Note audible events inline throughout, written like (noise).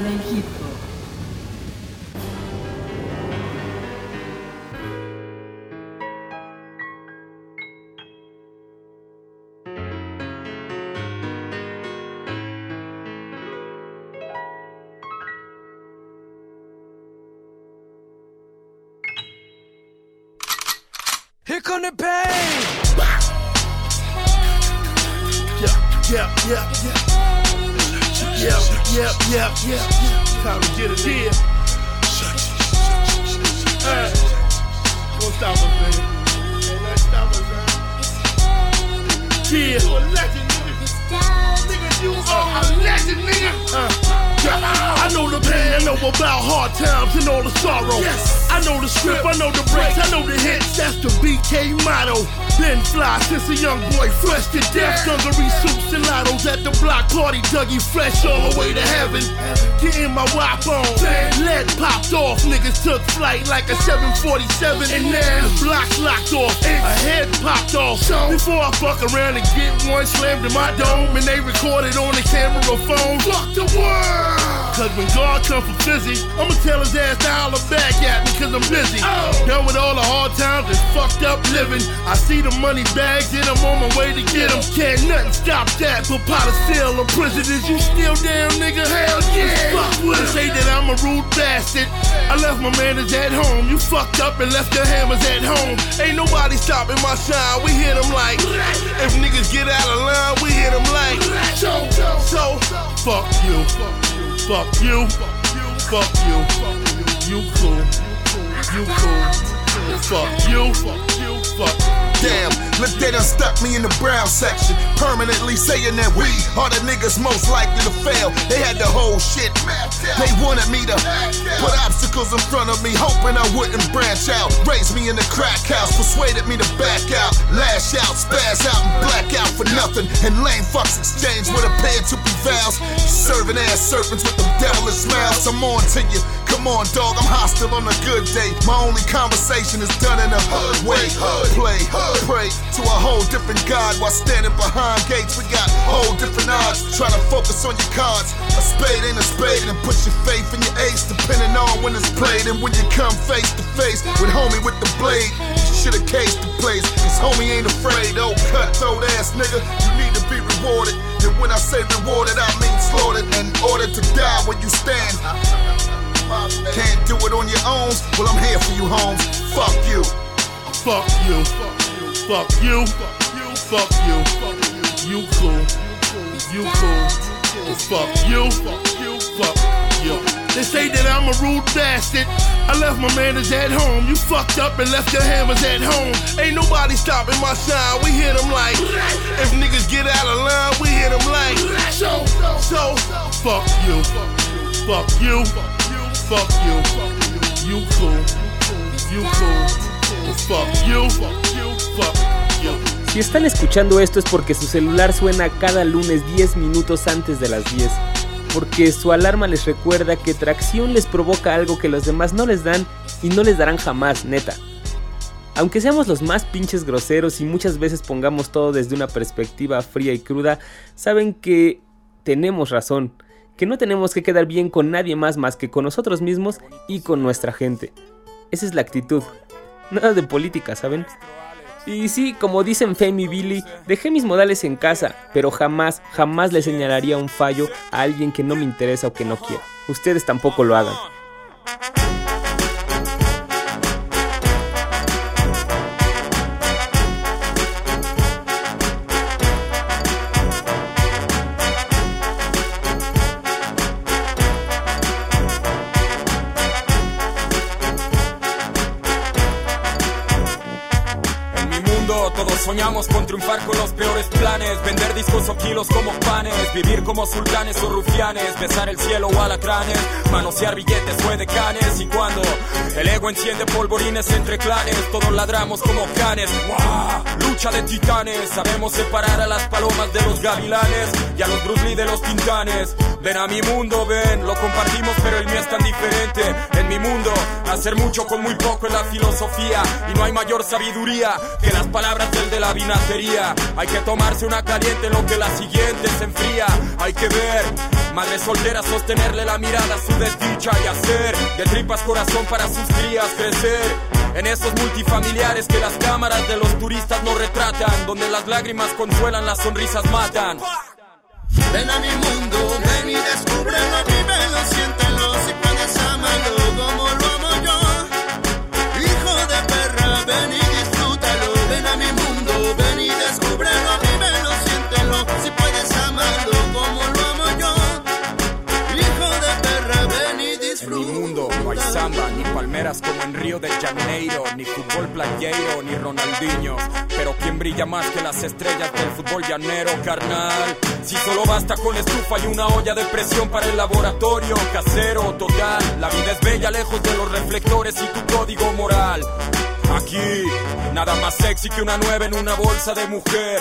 pesado del hip 747. And now the block's locked off. A head popped off. Before I fuck around and get one slammed in my dome. And they recorded on the camera phone. Fuck the world. Cause when God come for fizzy, I'ma tell his ass to holler back at me cause I'm busy. Oh. Done with all the hard times and fucked up living. I see the money bags and I'm on my way to get them. Can't nothing stop that but pot of sale or prison. Is you still down, nigga? Hell yeah. Fuck with it. Say that I'm a rude bastard. Left my manners at home. You fucked up and left your hammers at home. Ain't nobody stopping my shine. We hit them like. If niggas get out of line, we hit them like. So, so, fuck you. Fuck you. Fuck you. You cool. You cool. Fuck you. Fuck. Damn, look, they done stuck me in the brown section. Permanently saying that we are the niggas most likely to fail. They had the whole shit. They wanted me to put obstacles in front of me, hoping I wouldn't branch out. Raised me in the crack house, persuaded me to back out. Lash out, spaz out, and black out for nothing. And lame fucks exchange with a pair to vows. Serving ass serpents with them devilish smiles. I'm on to you. Come on, dog, I'm hostile on a good day. My only conversation is done in a hood way. Play, pray to a whole different God while standing behind gates. We got whole different odds. Try to focus on your cards. A spade ain't a spade, and put your faith in your ace, depending on when it's played. And when you come face to face with homie with the blade, you should've cased the place. Cause homie ain't afraid, oh cutthroat ass nigga. You need to be rewarded. And when I say rewarded, I mean slaughtered. In order to die where you stand. Can't do it on your own. Well, I'm here for you, Holmes. Fuck you. Fuck you. Fuck you. Fuck you. You cool. You cool. Fuck you. Fuck you. They say that I'm a rude bastard. I left my manners at home. You fucked up and left your hammers at home. Ain't nobody stopping my shine. We hit them like. If niggas get out of line, we hit them like. So, so, fuck you. Fuck you. Fuck you. You cool. You cool. Fuck you. Fuck you. Si están escuchando esto es porque su celular suena cada lunes 10 minutos antes de las 10. Porque su alarma les recuerda que tracción les provoca algo que los demás no les dan y no les darán jamás, neta. Aunque seamos los más pinches groseros y muchas veces pongamos todo desde una perspectiva fría y cruda, saben que tenemos razón, que no tenemos que quedar bien con nadie más más que con nosotros mismos y con nuestra gente. Esa es la actitud. Nada de política, ¿saben? Y sí, como dicen Femi y Billy, dejé mis modales en casa, pero jamás, jamás le señalaría un fallo a alguien que no me interesa o que no quiero. Ustedes tampoco lo hagan. Soñamos con triunfar con los peores planes Vender discos o kilos como panes Vivir como sultanes o rufianes Besar el cielo o alacranes Manosear billetes o canes Y cuando el ego enciende polvorines entre clanes Todos ladramos como canes ¡Guau! Lucha de titanes Sabemos separar a las palomas de los gavilanes Y a los Bruce de los tintanes Ven a mi mundo, ven Lo compartimos pero el mío es tan diferente En mi mundo Hacer mucho con muy poco en la filosofía. Y no hay mayor sabiduría que las palabras del la vinatería. Hay que tomarse una caliente en lo que la siguiente se enfría. Hay que ver, madre soltera, sostenerle la mirada a su desdicha y hacer de tripas corazón para sus crías crecer. En esos multifamiliares que las cámaras de los turistas no retratan, donde las lágrimas consuelan, las sonrisas matan. Ven a mi mundo, ven y descúbrelo, vívelo, si puedes amarlo Río de Janeiro, ni fútbol playero, ni Ronaldinho. Pero ¿quién brilla más que las estrellas del fútbol llanero, carnal? Si solo basta con estufa y una olla de presión para el laboratorio casero, total. La vida es bella lejos de los reflectores y tu código moral. Aquí, nada más sexy que una nueva en una bolsa de mujer.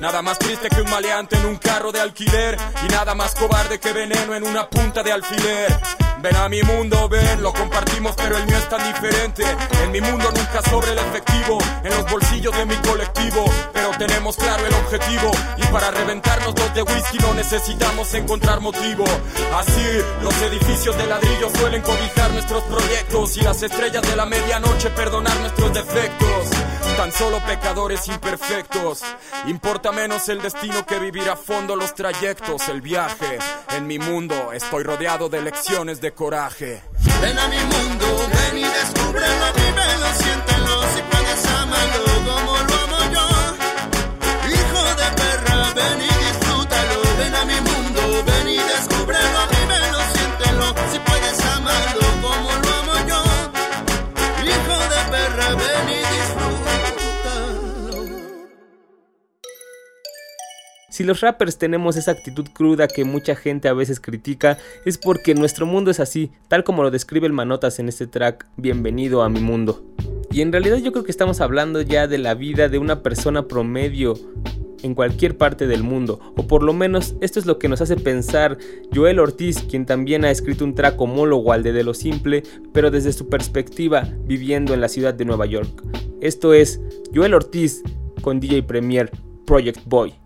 Nada más triste que un maleante en un carro de alquiler. Y nada más cobarde que veneno en una punta de alfiler. Ven a mi mundo, ven, lo compartimos, pero el mío es tan diferente. En mi mundo nunca sobre el efectivo, en los bolsillos de mi colectivo. Pero tenemos claro el objetivo. Y para reventarnos los de whisky no necesitamos encontrar motivo. Así, los edificios de ladrillo suelen cobijar nuestros proyectos. Y las estrellas de la medianoche perdonar nuestros defectos. Tan solo pecadores imperfectos. Importa menos el destino que vivir a fondo los trayectos, el viaje. En mi mundo estoy rodeado de lecciones de coraje. Ven a mi mundo, ven y descúbrelo, vívelo, siéntelo, si puedes amarlo como lo amo yo. Hijo de perra, ven y Si los rappers tenemos esa actitud cruda que mucha gente a veces critica, es porque nuestro mundo es así, tal como lo describe el Manotas en este track, Bienvenido a mi mundo. Y en realidad yo creo que estamos hablando ya de la vida de una persona promedio en cualquier parte del mundo, o por lo menos esto es lo que nos hace pensar Joel Ortiz, quien también ha escrito un track homólogo al de De lo Simple, pero desde su perspectiva viviendo en la ciudad de Nueva York. Esto es Joel Ortiz con DJ Premier Project Boy.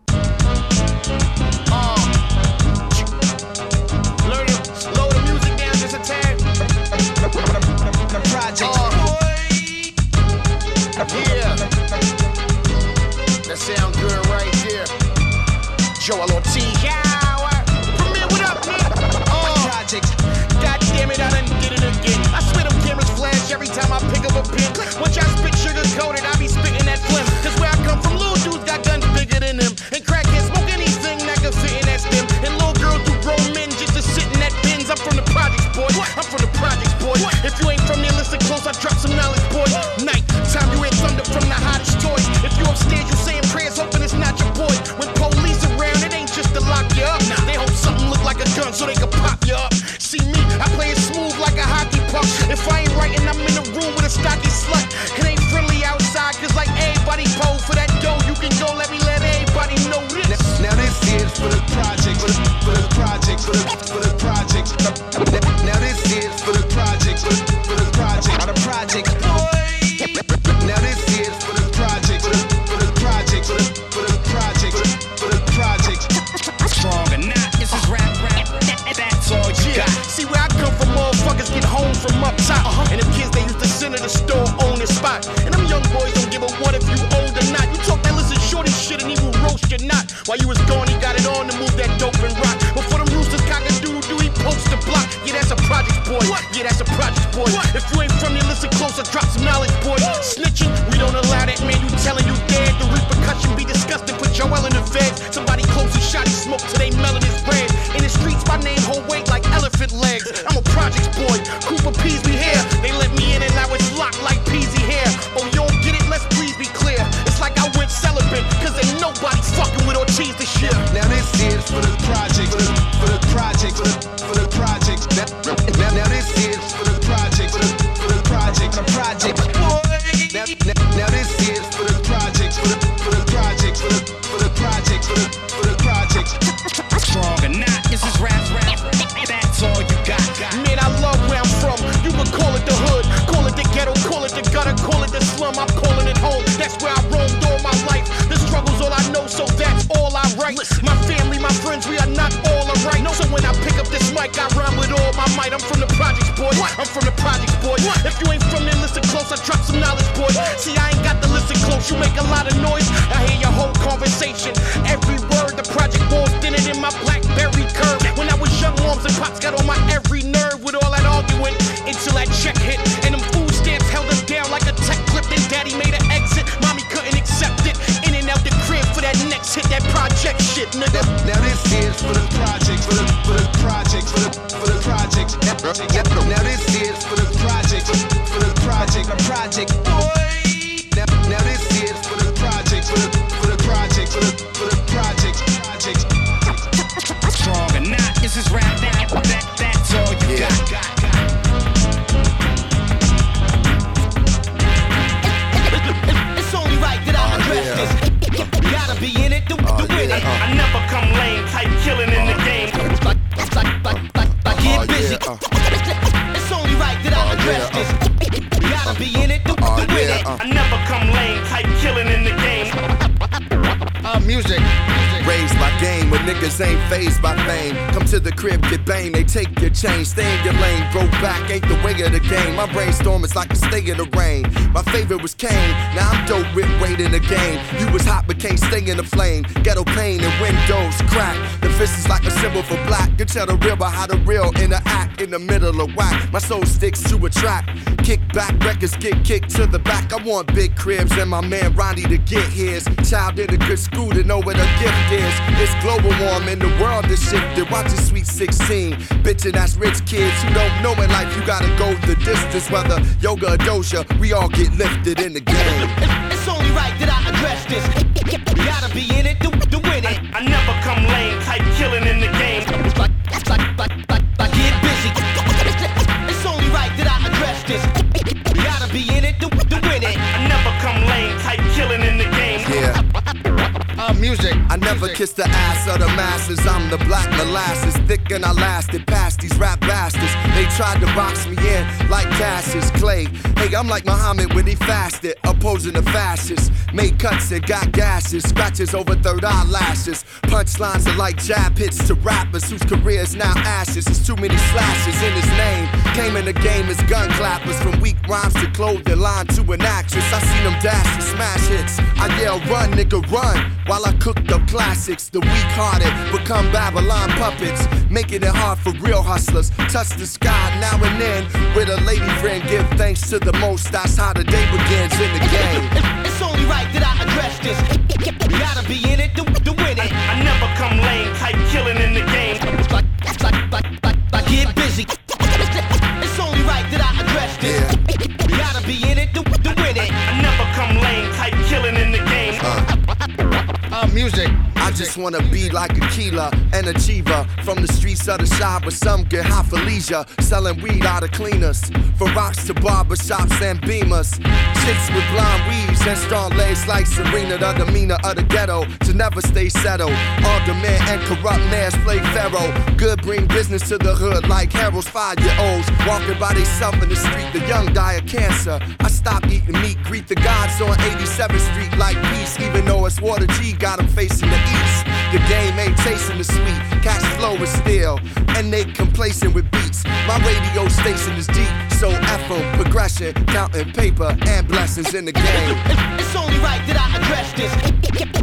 Music. Raised by game, but niggas ain't phased by fame. Come to the crib, get banged, they take your chain, stay in your lane. Broke back ain't the way of the game. My brainstorm is like a stay in the rain. My favorite was Kane, now I'm dope with weight in the game. You was hot, but can't stay in the flame. Ghetto pain and windows crack. The fist is like a symbol for black. You tell the real by how the real interact in the middle of whack. My soul sticks to a track. Kick back, records get kicked to the back. I want big cribs and my man Ronnie to get his. Child in a good school to know what a gift is. It's global warming, the world is shifted. Watch it, sweet 16. Bitchin' ass rich kids who don't know in life. You gotta go the distance, whether yoga or doja. We all get lifted in the game. It's only right that I address this. Gotta be in it to, to win it. I never come lame, type killing in the game. Like, like, like, like, like get busy. It's only right that I address this. Music. I never kissed the ass of the masses. I'm the black molasses, thick and I lasted past these rap bastards. They tried to box me in like Cassius Clay. Hey, I'm like Muhammad when he fasted, opposing the fascists. Made cuts and got gashes, scratches over third eyelashes. Punchlines are like jab hits to rappers whose careers now ashes. There's too many slashes in his name. Came in the game as gun clappers, from weak rhymes to clothing line to an actress. I seen them dash and smash hits. I yell, run, nigga, run. While I cook up classics, the weak hearted become Babylon puppets, making it hard for real hustlers. Touch the sky now and then with a lady friend. Give thanks to the most. That's how the day begins in the game. (laughs) It's only right that I address this. Gotta be in it to, to win it. I never come lame, type killing in the game. Like, like, like, like, like get busy. Music. I just wanna be like a killer, an achiever from the streets of the shop, but some get high for leisure, selling weed out of cleaners, from rocks to barber shops and beamers. Chicks with blonde weaves and strong legs like Serena, the demeanor of the ghetto, to never stay settled. All demand and corrupt mayors play pharaoh. Good bring business to the hood like Harold's five year olds, walking by themselves in the street. The young die of cancer. I stop eating meat, greet the gods on 87th Street like peace, even though it's Water G got got 'em facing the east. The game ain't chasing the sweet, cash flow is still, and they complacent with beats. My radio station is deep, so F 'em, progression, counting paper and blessings in the game. (laughs) It's only right that I address this.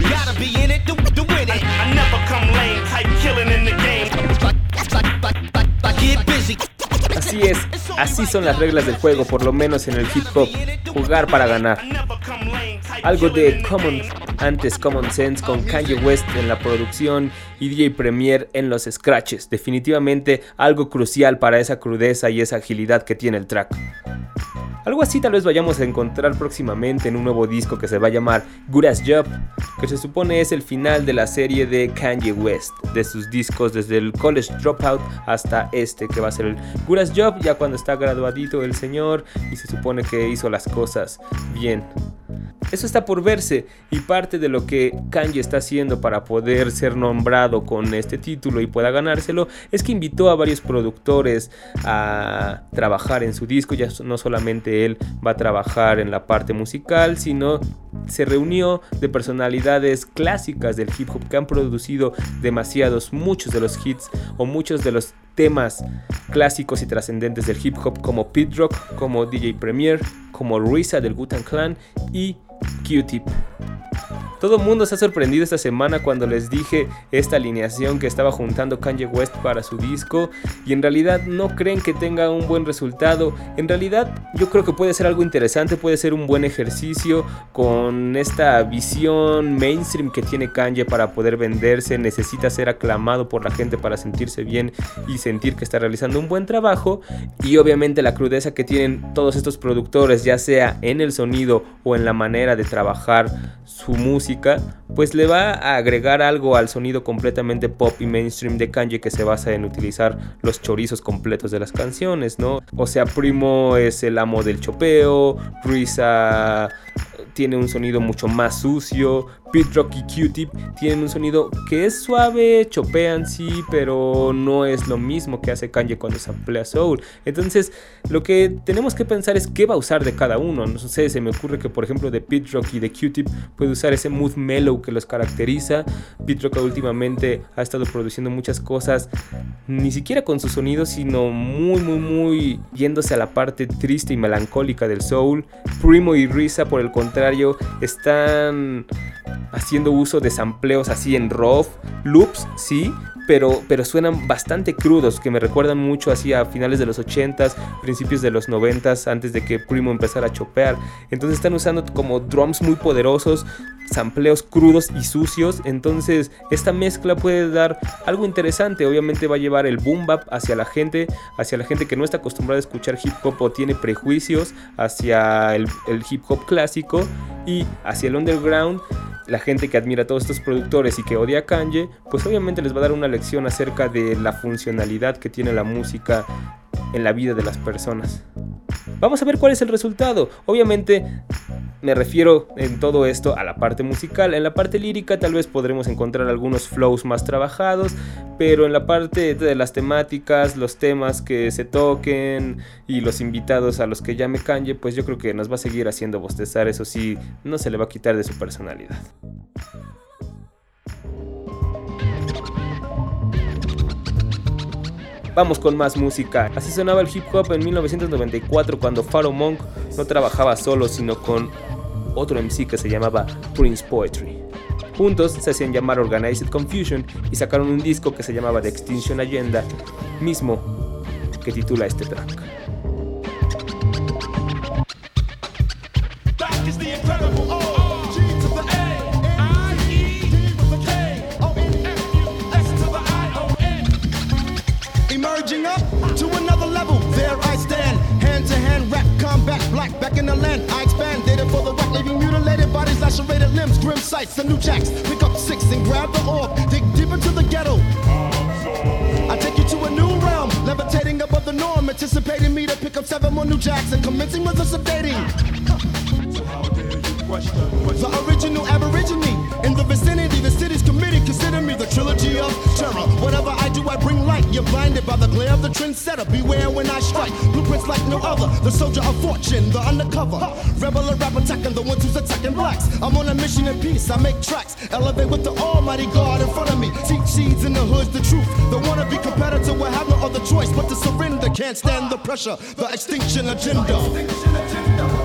Gotta be in it to, to win it. I never come lame, type killing in the game. Like, like, like, like, like get busy. Así es, así son las reglas del juego, por lo menos en el hip hop, jugar para ganar. Algo de Common, antes Common Sense con Kanye West en la producción y DJ Premier en los scratches. Definitivamente algo crucial para esa crudeza y esa agilidad que tiene el track. Algo así tal vez vayamos a encontrar próximamente en un nuevo disco que se va a llamar Good As Job, que se supone es el final de la serie de Kanye West, de sus discos desde el College Dropout hasta este, que va a ser el Good As Job, ya cuando está graduadito el señor y se supone que hizo las cosas bien. Eso está por verse y parte de lo que Kanye está haciendo para poder ser nombrado con este título y pueda ganárselo es que invitó a varios productores a trabajar en su disco. Ya no solamente él va a trabajar en la parte musical, sino se reunió de personalidades clásicas del hip hop que han producido demasiados, muchos de los hits o muchos de los temas clásicos y trascendentes del hip hop como Pete Rock, como DJ Premier, como Ruiza del Wu-Tang Clan y Q-Tip. Todo el mundo se ha sorprendido esta semana cuando les dije esta alineación que estaba juntando Kanye West para su disco y en realidad no creen que tenga un buen resultado. En realidad yo creo que puede ser algo interesante, puede ser un buen ejercicio con esta visión mainstream que tiene Kanye para poder venderse, necesita ser aclamado por la gente para sentirse bien y sentir que está realizando un buen trabajo y obviamente la crudeza que tienen todos estos productores, ya sea en el sonido o en la manera de trabajar su música, pues le va a agregar algo al sonido completamente pop y mainstream de Kanye que se basa en utilizar los chorizos completos de las canciones, ¿no? O sea, Primo es el amo del chopeo, Risa tiene un sonido mucho más sucio, Pete Rock y Q-Tip tienen un sonido que es suave, chopean sí, pero no es lo mismo que hace Kanye cuando samplea soul. Entonces, lo que tenemos que pensar es qué va a usar de cada uno. No sé, se me ocurre que por ejemplo de Pete Rock y de Q-Tip puede usar ese mood mellow que los caracteriza. Pete Rock últimamente ha estado produciendo muchas cosas, ni siquiera con su sonido, sino muy, muy, muy yéndose a la parte triste y melancólica del soul. Primo y Risa, por el contrario, están haciendo uso de sampleos así en RAW, loops, sí, pero, pero suenan bastante crudos, que me recuerdan mucho así a finales de los 80s, principios de los 90s, antes de que Primo empezara a chopear. Entonces están usando como drums muy poderosos, sampleos crudos y sucios. Entonces esta mezcla puede dar algo interesante. Obviamente va a llevar el boom bap hacia la gente, hacia la gente que no está acostumbrada a escuchar hip hop o tiene prejuicios hacia el, el hip hop clásico y hacia el underground la gente que admira a todos estos productores y que odia a Kanye, pues obviamente les va a dar una lección acerca de la funcionalidad que tiene la música en la vida de las personas. Vamos a ver cuál es el resultado. Obviamente me refiero en todo esto a la parte musical. En la parte lírica tal vez podremos encontrar algunos flows más trabajados, pero en la parte de las temáticas, los temas que se toquen y los invitados a los que llame Kanye, pues yo creo que nos va a seguir haciendo bostezar. Eso sí, no se le va a quitar de su personalidad. Vamos con más música. Así sonaba el hip hop en 1994 cuando Pharaoh Monk no trabajaba solo sino con otro MC que se llamaba Prince Poetry. Juntos se hacían llamar Organized Confusion y sacaron un disco que se llamaba The Extinction Agenda, mismo que titula este track. Up to another level, there I stand. Hand to hand rap, combat black, back in the land. I expand data for the rock, leaving mutilated bodies, lacerated limbs, grim sights, the new jacks. Pick up six and grab the orb, dig deep into the ghetto. I take you to a new realm, levitating above the norm, anticipating me to pick up seven more new jacks and commencing with us of dating. The original aborigine in the vicinity, the city's committee consider me the trilogy of terror. Whatever I do, I bring light. You're blinded by the glare of the trendsetter. Beware when I strike. Blueprints like no other. The soldier of fortune, the undercover. Rebel or rap attacking the ones who's attacking blacks. I'm on a mission of peace. I make tracks. Elevate with the Almighty God in front of me. Teach seeds in the hood's the truth. The wannabe competitor will have no other choice but to surrender. Can't stand the pressure. The extinction agenda. I'm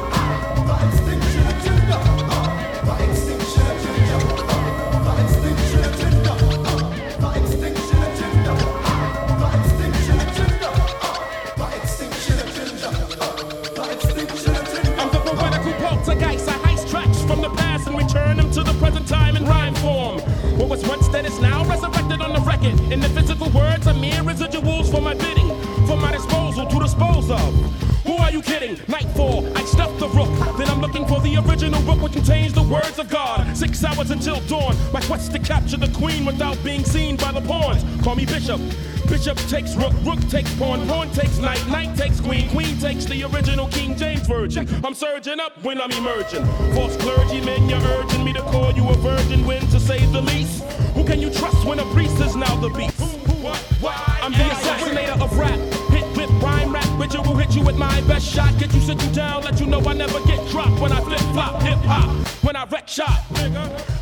surging up when I'm emerging. False clergymen, you're urging me to call you a virgin when to say the least. Who can you trust when a priest is now the beast? I'm the assassinator of rap. Hit with rhyme rap, who will hit you with my best shot. Get you, sit you down, let you know I never get dropped when I flip flop, hip hop. When I wreck shop,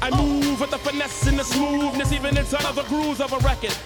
I move with the finesse and the smoothness, even inside of the grooves of a record.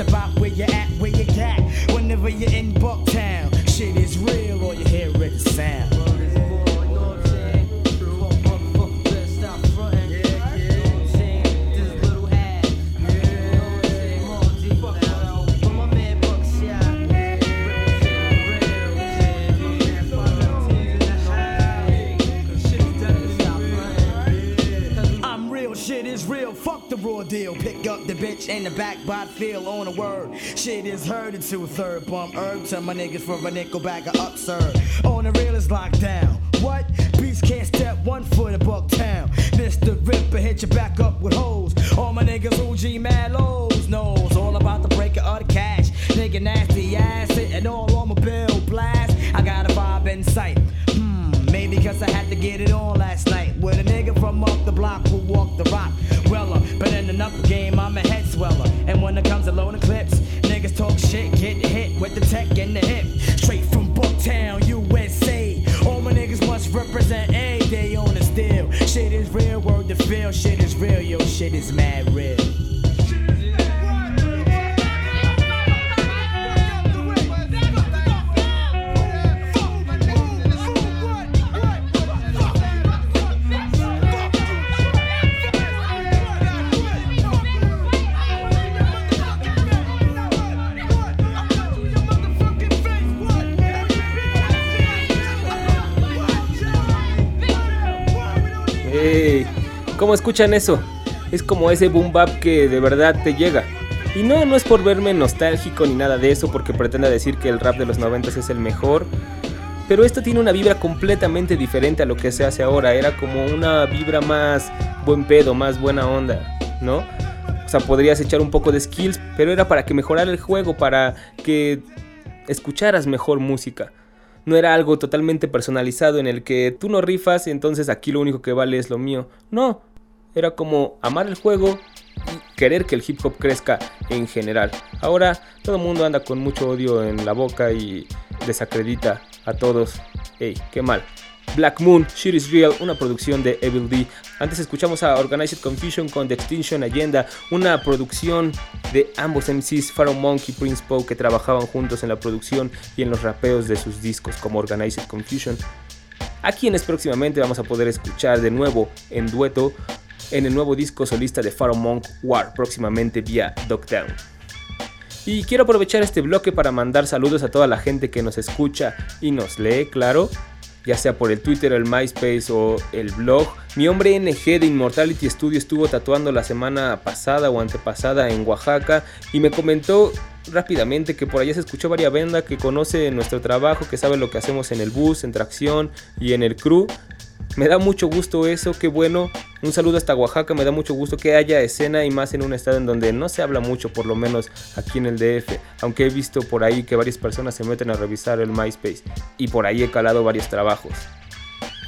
About where you at, in the back, but feel on a word. Shit is heard into a third bump herb. Tell my niggas for a nickel bag of upsurd. On the real is locked down. What? Beast can't step one foot in Bucktown. Mr. Ripper hit your back up with hoes. All my niggas OG mad lows knows all about the breaker of the cash. Nigga nasty ass sitting all on my bill blast. I got a vibe in sight. Hmm, maybe cause I had to get it on last night. With a nigga from up the block who walked the rock. Weller, but in another game, is. ¿Cómo escuchan eso? Es como ese boom bap que de verdad te llega. Y no, no es por verme nostálgico ni nada de eso, porque pretenda decir que el rap de los 90 es el mejor. Pero esto tiene una vibra completamente diferente a lo que se hace ahora. Era como una vibra más buen pedo, más buena onda, ¿no? O sea, podrías echar un poco de skills, pero era para que mejorara el juego, para que escucharas mejor música. No era algo totalmente personalizado en el que tú no rifas, entonces aquí lo único que vale es lo mío. No, era como amar el juego y querer que el hip hop crezca en general. Ahora todo el mundo anda con mucho odio en la boca y desacredita a todos. Ey, qué mal. Black Moon, Shit is Real, una producción de Evil D. Antes escuchamos a Organized Confusion con The Extinction Agenda, una producción de ambos MCs, Pharaoh Monk y Prince Poe, que trabajaban juntos en la producción y en los rapeos de sus discos como Organized Confusion. A quienes próximamente vamos a poder escuchar de nuevo en dueto en el nuevo disco solista de Pharaoh Monk, War, próximamente vía Dogtown. Y quiero aprovechar este bloque para mandar saludos a toda la gente que nos escucha y nos lee, claro ya sea por el Twitter, el MySpace o el blog. Mi hombre NG de Immortality Studio estuvo tatuando la semana pasada o antepasada en Oaxaca y me comentó rápidamente que por allá se escuchó varias banda que conoce nuestro trabajo, que sabe lo que hacemos en el bus, en tracción y en el crew. Me da mucho gusto eso, qué bueno. Un saludo hasta Oaxaca, me da mucho gusto que haya escena y más en un estado en donde no se habla mucho, por lo menos aquí en el DF. Aunque he visto por ahí que varias personas se meten a revisar el MySpace y por ahí he calado varios trabajos.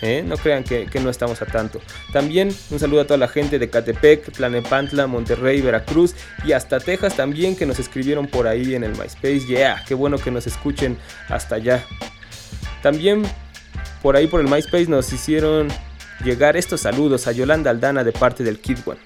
¿Eh? No crean que, no estamos a tanto. También un saludo a toda la gente de Catepec, Tlanepantla, Monterrey, Veracruz y hasta Texas también que nos escribieron por ahí en el MySpace. Yeah, qué bueno que nos escuchen hasta allá. También por ahí por el MySpace nos hicieron llegar estos saludos a Yolanda Aldana de parte del Kid One.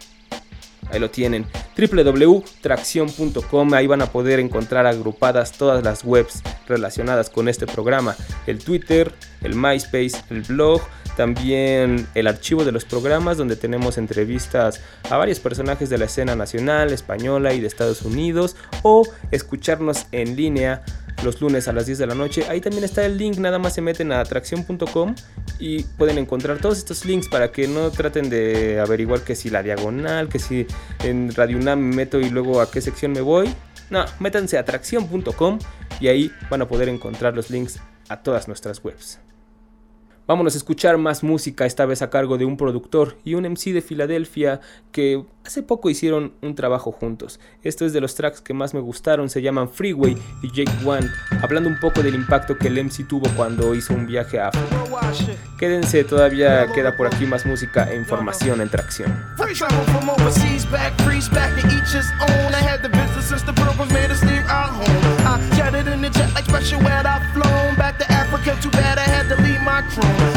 Ahí lo tienen, www.tracción.com, ahí van a poder encontrar agrupadas todas las webs relacionadas con este programa, el Twitter, el MySpace, el blog, también el archivo de los programas donde tenemos entrevistas a varios personajes de la escena nacional, española y de Estados Unidos o escucharnos en línea los lunes a las 10 de la noche. Ahí también está el link, nada más se meten a atracción.com y pueden encontrar todos estos links para que no traten de averiguar que si la diagonal, que si en Radio UNAM me meto y luego a qué sección me voy. No, métanse a atracción.com y ahí van a poder encontrar los links a todas nuestras webs. Vámonos a escuchar más música, esta vez a cargo de un productor y un MC de Filadelfia que hace poco hicieron un trabajo juntos. Esto es de los tracks que más me gustaron, se llaman Freeway y Jake One, hablando un poco del impacto que el MC tuvo cuando hizo un viaje a África. Quédense, todavía queda por aquí más música e información en tracción.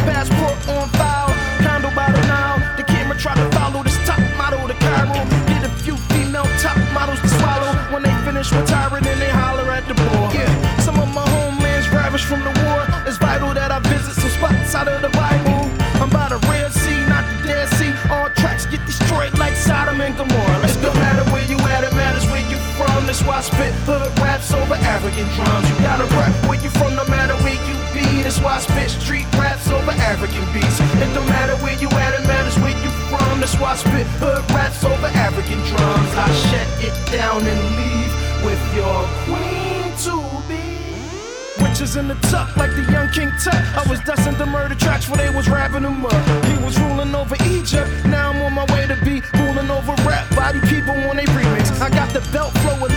Passport on file, condo by the Nile. The camera tried to follow this top model to Cairo. Get a few female top models to swallow. When they finish retiring, then they holler at the board. Yeah, some of my homelands ravished from the war. It's vital that I visit some spots out of the Bible. I'm by the Red Sea, not the Dead Sea. All tracks get destroyed like Sodom and Gomorrah. Spit hood raps over African drums. You gotta rap where you from, no matter where you be. That's why I spit street raps over African beats. It don't matter where you at, it matters where you from. That's why I spit hood raps over African drums. I shut it down and leave with your queen to be. Witches in the tuck like the young King Tut. I was destined to murder tracks where they was rapping them up. He was ruling over Egypt. Now I'm on my way to be ruling over rap. Body people when they remix. I got the belt flow and leave Michael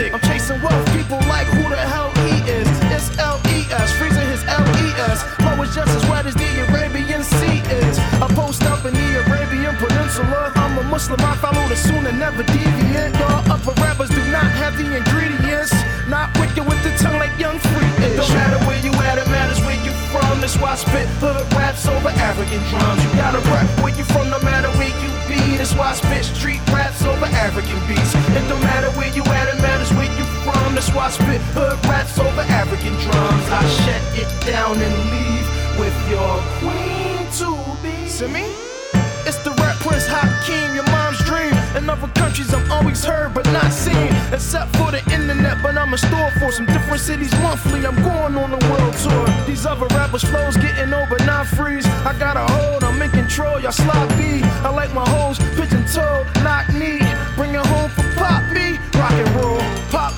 Seasick. I'm chasing wealth. People like who the hell he is. It's L E S. Freezing his L E S. Flow is just as wet as the Arabian Sea is. I post up in the Arabian Peninsula. I'm a Muslim. I follow the sunnah, never deviant. Y'all upper rappers do not have the ingredients. Not wicked with the tongue like young free is. Don't matter where you at, it matters where you from. That's why I spit hood raps over African drums. You gotta rap where you from, no matter where you be. That's why I spit street raps over African beats. It don't matter where you at, That's why I spit hood raps over African drums. I shut it down and leave with your queen to be. See me? It's the rap prince Hakeem, your mom's dream. In other countries, I'm always heard but not seen. Except for the internet, but I'm a store for some different cities monthly. I'm going on a world tour. These other rappers' flows getting over, not freeze. I got a hold, I'm in control, y'all sloppy. I like my hoes pigeon toed, knock knee. Bring it home for pop me, rock and roll. Pop,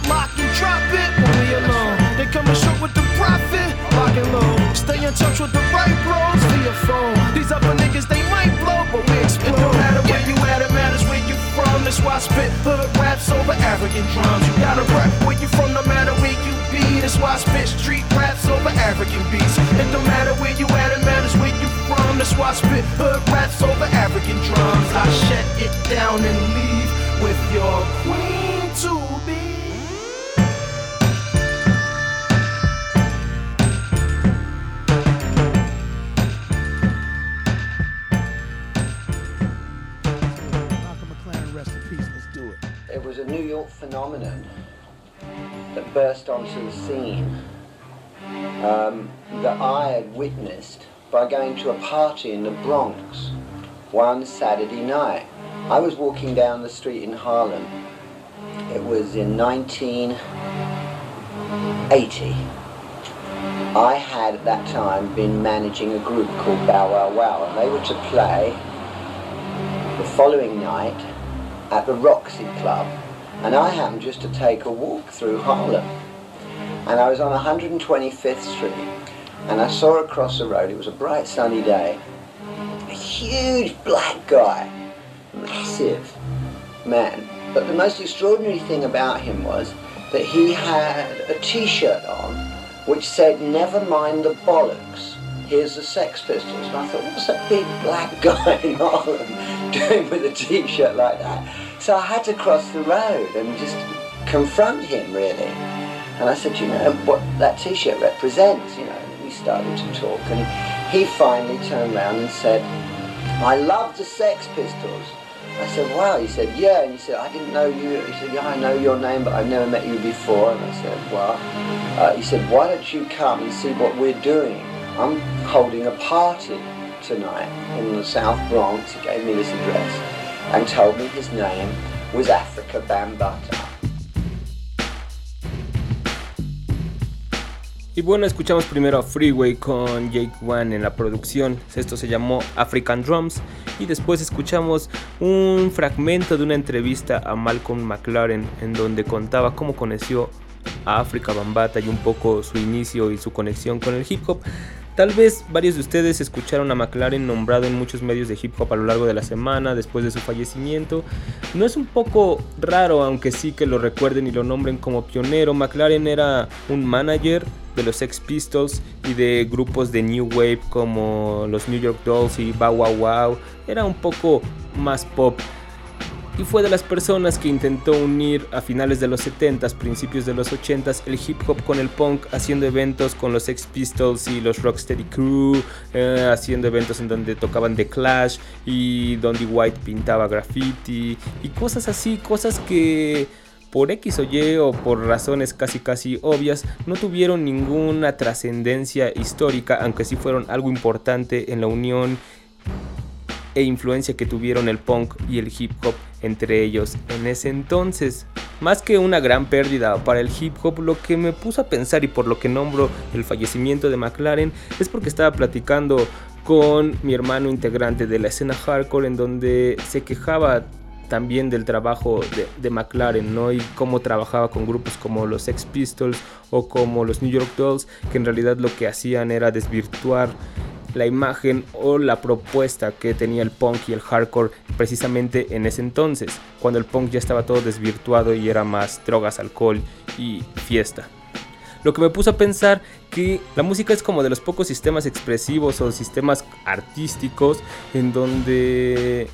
in touch with the right bros via phone. These other niggas, they might blow, but we explode. It don't matter where you at, it matters where you from. That's why I spit hood raps over African drums. You gotta rap where you from, no matter where you be. That's why I spit street raps over African beats. It don't matter where you at, it matters where you from. That's why I spit hood raps over African drums. I shut it down and leave with your queen phenomenon that burst onto the scene um, that I had witnessed by going to a party in the Bronx one Saturday night. I was walking down the street in Harlem It was in 1980. I had at that time been managing a group called Bow Wow Wow, and they were to play the following night at the Roxy Club, and I happened just to take a walk through Harlem. And I was on 125th Street, and I saw across the road, it was a bright sunny day, a huge black guy, massive man. But the most extraordinary thing about him was that he had a t-shirt on which said, never mind the bollocks, here's the Sex Pistols. And I thought, what's that big black guy in Harlem (laughs) doing with a t-shirt like that? So I had to cross the road and just confront him, really. And I said, you know, what that t-shirt represents, you know. And we started to talk and he finally turned around and said, I love the Sex Pistols. I said, wow. He said, yeah. And he said, I didn't know you. He said, yeah, I know your name, but I've never met you before. And I said, well, uh, he said, why don't you come and see what we're doing? I'm holding a party tonight in the South Bronx. He gave me this address and told me his name was Africa Bambata. Y bueno, escuchamos primero a Freeway con Jake One en la producción. Esto se llamó African Drums. Y después escuchamos un fragmento de una entrevista a Malcolm McLaren en donde contaba cómo conoció a Africa Bambata y un poco su inicio y su conexión con el hip hop. Tal vez varios de ustedes escucharon a McLaren nombrado en muchos medios de hip hop a lo largo de la semana después de su fallecimiento. No es un poco raro, aunque sí que lo recuerden y lo nombren como pionero. McLaren era un manager de los Sex Pistols y de grupos de New Wave como los New York Dolls y Bow Wow Wow. Era un poco más pop y fue de las personas que intentó unir a finales de los 70s, principios de los 80s, el hip hop con el punk, haciendo eventos con los Sex Pistols y los Rocksteady Crew, eh, haciendo eventos en donde tocaban The Clash y donde White pintaba graffiti y cosas así, cosas que por X o Y o por razones casi casi obvias no tuvieron ninguna trascendencia histórica, aunque sí fueron algo importante en la unión e influencia que tuvieron el punk y el hip hop entre ellos en ese entonces. Más que una gran pérdida para el hip hop, lo que me puso a pensar y por lo que nombro el fallecimiento de McLaren es porque estaba platicando con mi hermano integrante de la escena hardcore en donde se quejaba también del trabajo de, de, McLaren, ¿no? Y cómo trabajaba con grupos como los Sex Pistols o como los New York Dolls, que en realidad lo que hacían era desvirtuar la imagen o la propuesta que tenía el punk y el hardcore precisamente en ese entonces, cuando el punk ya estaba todo desvirtuado y era más drogas, alcohol y fiesta. Lo que me puso a pensar que la música es como de los pocos sistemas expresivos o sistemas artísticos en donde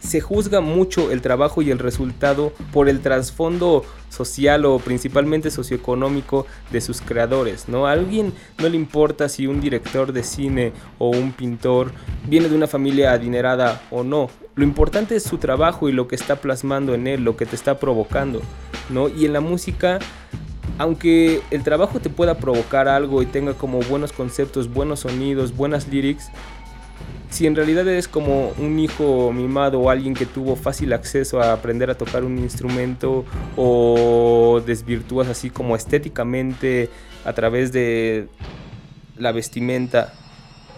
se juzga mucho el trabajo y el resultado por el trasfondo social o principalmente socioeconómico de sus creadores, ¿no? A alguien no le importa si un director de cine o un pintor viene de una familia adinerada o no. Lo importante es su trabajo y lo que está plasmando en él, lo que te está provocando, ¿no? Y en la música aunque el trabajo te pueda provocar algo y tenga como buenos conceptos, buenos sonidos, buenas lyrics, si en realidad eres como un hijo mimado o alguien que tuvo fácil acceso a aprender a tocar un instrumento o desvirtúas así como estéticamente a través de la vestimenta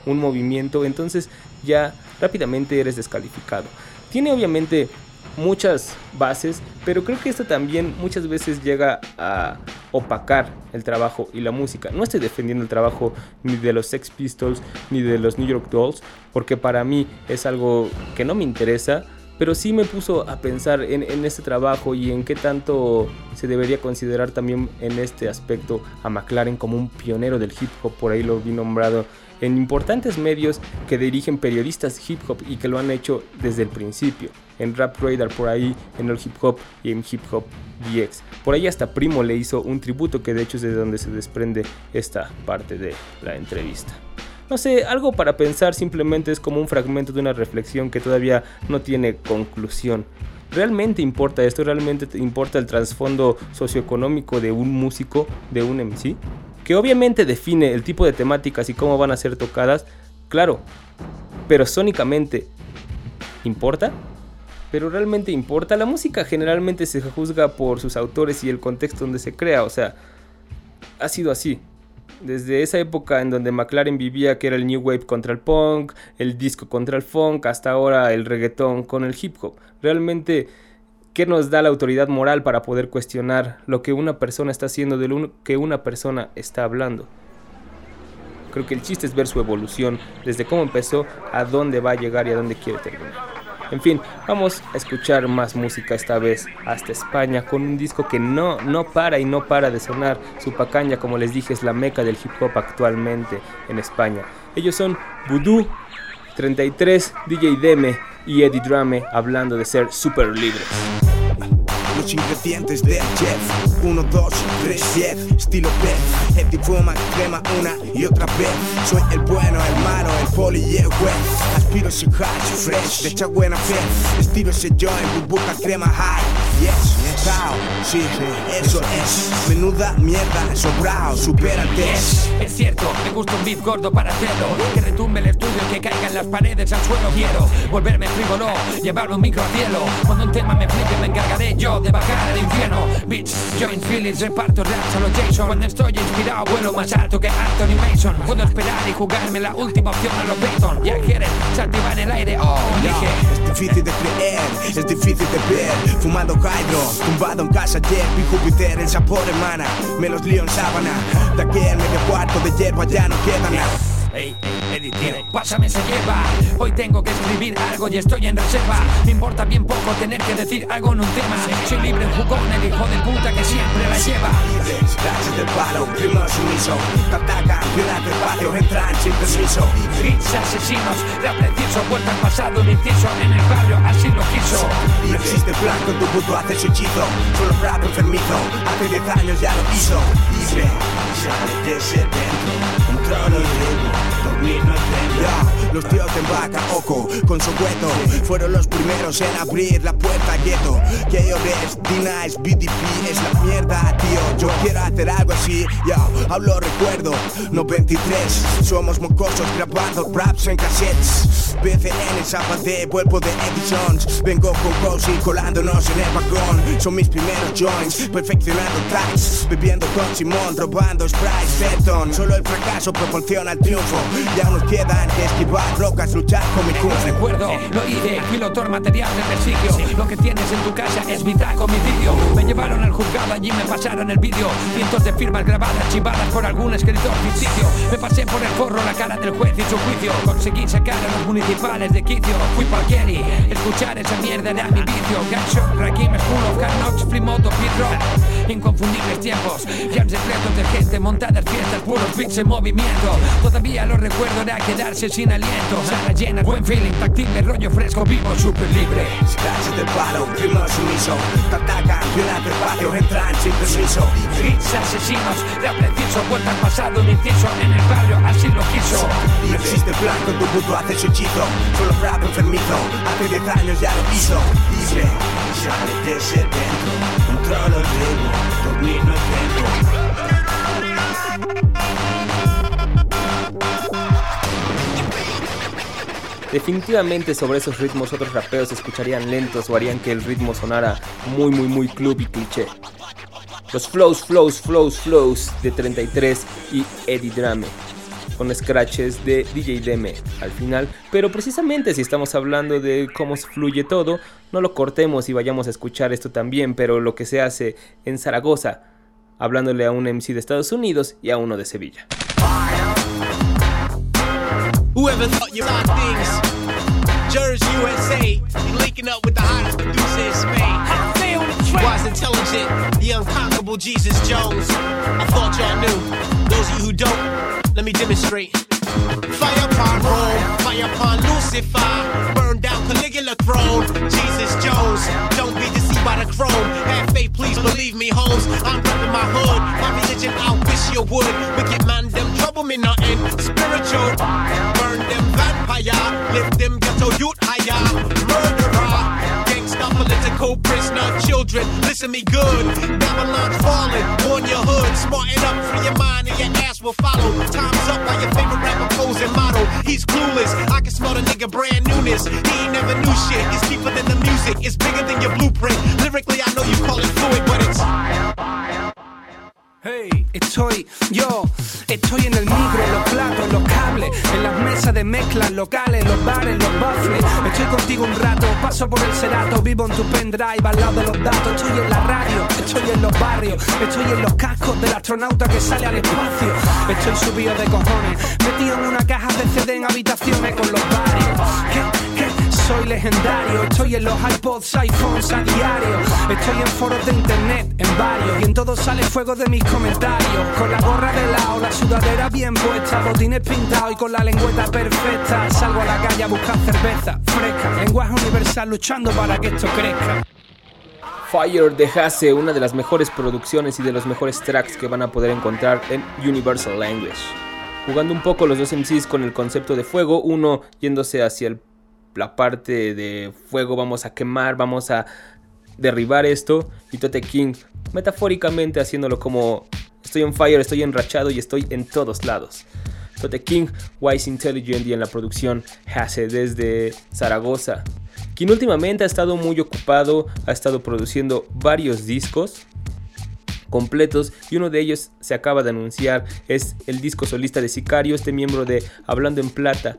un movimiento, entonces ya rápidamente eres descalificado. Tiene obviamente muchas bases, pero creo que esto también muchas veces llega a opacar el trabajo y la música. No estoy defendiendo el trabajo ni de los Sex Pistols ni de los New York Dolls, porque para mí es algo que no me interesa, pero sí me puso a pensar en, en, este trabajo y en qué tanto se debería considerar también en este aspecto a McLaren como un pionero del hip hop, por ahí lo vi nombrado en importantes medios que dirigen periodistas hip hop y que lo han hecho desde el principio. En Rap Radar por ahí, en el hip hop y en Hip Hop DX. Por ahí hasta Primo le hizo un tributo que de hecho es de donde se desprende esta parte de la entrevista. No sé, algo para pensar simplemente es como un fragmento de una reflexión que todavía no tiene conclusión. ¿Realmente importa esto? ¿Realmente importa el trasfondo socioeconómico de un músico, de un MC? Que obviamente define el tipo de temáticas y cómo van a ser tocadas, claro, pero sónicamente, ¿importa? pero realmente importa. La música generalmente se juzga por sus autores y el contexto donde se crea, o sea, ha sido así. Desde esa época en donde McLaren vivía que era el New Wave contra el punk, el disco contra el funk, hasta ahora el reggaetón con el hip hop. Realmente, ¿qué nos da la autoridad moral para poder cuestionar lo que una persona está haciendo de lo que una persona está hablando? Creo que el chiste es ver su evolución, desde cómo empezó, a dónde va a llegar y a dónde quiere terminar. En fin, vamos a escuchar más música esta vez hasta España con un disco que no, no para y no para de sonar. Su pacaña, como les dije, es la meca del hip hop actualmente en España. Ellos son Voodoo 33, DJ Deme y Eddie Drame hablando de ser super libres. Los ingredientes del chef 1, 2, 3, 10 Estilo pez. Eddie fuma, crema una y otra vez. Soy el bueno, el malo, el poli y el juez. Aspiro ese hash fresh, de hecha buena fe. Estilo ese joint, burbuja crema high Yes, cao, sí, eso es. Menuda mierda, sobrao, supérate. Es cierto, me gusta un beat gordo para hacerlo. Que retumbe el estudio, que caigan las paredes al suelo. Quiero volverme frívolo, llevar un micro al cielo Cuando un tema me flipe me encargaré yo de bajar al infierno. Bitch, joint feelings, reparto raps a los Jason. Cuando estoy inspirado vuelo más alto que Anthony Mason. Puedo esperar y jugarme la última opción a los Peyton Ya quieren se en el aire, oh, dije Es difícil de creer, es difícil de ver. Fumando hydro, tumbado en casa ayer. Vi Júpiter, el sabor emana Me los lío en sábana. De aquel medio cuarto de hierba ya no queda nada Ey, tío, pásame esa hierba. Hoy tengo que escribir algo y estoy en reserva. Me importa bien poco tener que decir algo en un tema. Soy libre en jugón, el hijo de puta que siempre la lleva. Clases de palo, primo sumiso Tanta campeonato espacio entran sin permiso Hits asesinos, rap preciso Vuelta al pasado, un inciso En el barrio así lo quiso. No existe plan con tu puto hace su hechizo. Solo rap enfermizo Hace 10 años ya lo hizo. Libre, sale desde dentro Controlo el ritmo Dormir no es ya, los tíos de vaca, ojo, con su cueto Fueron los primeros en abrir la puerta gueto. Yo ves, D-Nice, BDP es la mierda, tío. Yo quiero hacer algo así, ya, hablo recuerdo. 93, somos mocosos grabando raps en cassettes. BCN, Zapate, vuelvo de Edisons. Vengo con Rosie colándonos en el vagón. Son mis primeros joints, perfeccionando tracks. Bebiendo con Simón, robando sprites, Beton Solo el fracaso proporciona el triunfo. Ya nos quedan que esquivar rocas, luchar con mi kung Recuerdo, lo hice, pilotor material de prestigio Lo que tienes en tu casa es vital con mi vídeo Me llevaron al juzgado, allí me pasaron el vídeo. Cientos de firmas grabadas, chivadas por algún escritor ficticio. Me pasé por el forro la cara del juez y su juicio. Conseguí sacar a los municipales de quicio. Fui por Kelly, escuchar esa mierda era mi vicio. Gunshot, Rakim, School of Hard Knocks, Free Moto, Pit Rock. Inconfundibles tiempos, jams repletos de gente Montadas fiestas, puros beats en movimiento. Todavía lo recuerdo, era quedarse sin aliento Sala llena, buen feeling, tactible, rollo fresco, vivo, súper libre. Clases de palo, primo sumiso Tanta campeonato espacio entran sin permiso. Hits asesinos, rap preciso, vuelta al pasado, un inciso En el barrio así lo quiso. No existe plan con tu puto hace su hechizo Solo rap enfermizo, hace 10 años ya lo hizo. Libre, sale desde dentro Controlo el ritmo, dormir no es Definitivamente sobre esos ritmos otros raperos se escucharían lentos o harían que el ritmo sonara muy muy muy club y cliché. Los flows, flows, flows, flows de 33 y Eddie Drame con scratches de DJ Deme al final, pero precisamente si estamos hablando de cómo fluye todo, no lo cortemos y vayamos a escuchar esto también, pero lo que se hace en Zaragoza, hablándole a un MC de Estados Unidos y a uno de Sevilla. Whoever thought you got things, Jersey, USA, you linking up with the hottest producer in Spain. Wise intelligent, the unconquerable Jesus Jones. I thought y'all knew. Those of you who don't, let me demonstrate. Fire upon Rome, fire upon Lucifer, burn down Caligula throne. Jesus Jones, don't be deceived by the chrome. Have faith, please believe me, homes. I'm repping my hood, my religion, I wish you would. Wicked children, me good. Babylon's falling, warn your hood, smarten up, free your mind and your ass will follow. Time's up by your favorite rapper posing model. He's clueless, I can smell the nigga brand newness. He ain't never knew shit, he's cheaper than the music. is bigger than your blueprint. Lyrically, I know you call it fluid, but it's. Hey, estoy yo, estoy en el micro, los platos, los en las mesas de mezclas locales, los bares, los baffles. Estoy contigo un rato, paso por el cerato, vivo en tu pendrive al lado de los datos. Estoy en la radio, estoy en los barrios, estoy en los cascos del astronauta que sale al espacio. Estoy subido de cojones, metido en una caja de CD en habitaciones con los. ¿Qué? Soy legendario, estoy en los iPods, iPhones a diario. Estoy en foros de internet, en varios, y en todo sale fuego de mis comentarios. Con la gorra de lado, la sudadera bien puesta, botines pintados y con la lengüeta perfecta. Salgo a la calle a buscar cerveza fresca, lenguaje universal luchando para que esto crezca. Fire de Hase, una de las mejores producciones y de los mejores tracks que van a poder encontrar en Universal Language. Jugando un poco los dos MCs con el concepto de fuego, uno yéndose hacia el la parte de fuego, vamos a quemar, vamos a derribar esto. Y Tote King, metafóricamente haciéndolo como estoy en fire, estoy enrachado y estoy en todos lados. Tote King, Wise Intelligent y en la producción hace desde Zaragoza. Quien últimamente ha estado muy ocupado, ha estado produciendo varios discos completos y uno de ellos se acaba de anunciar es el disco solista de Sicario, este miembro de Hablando en Plata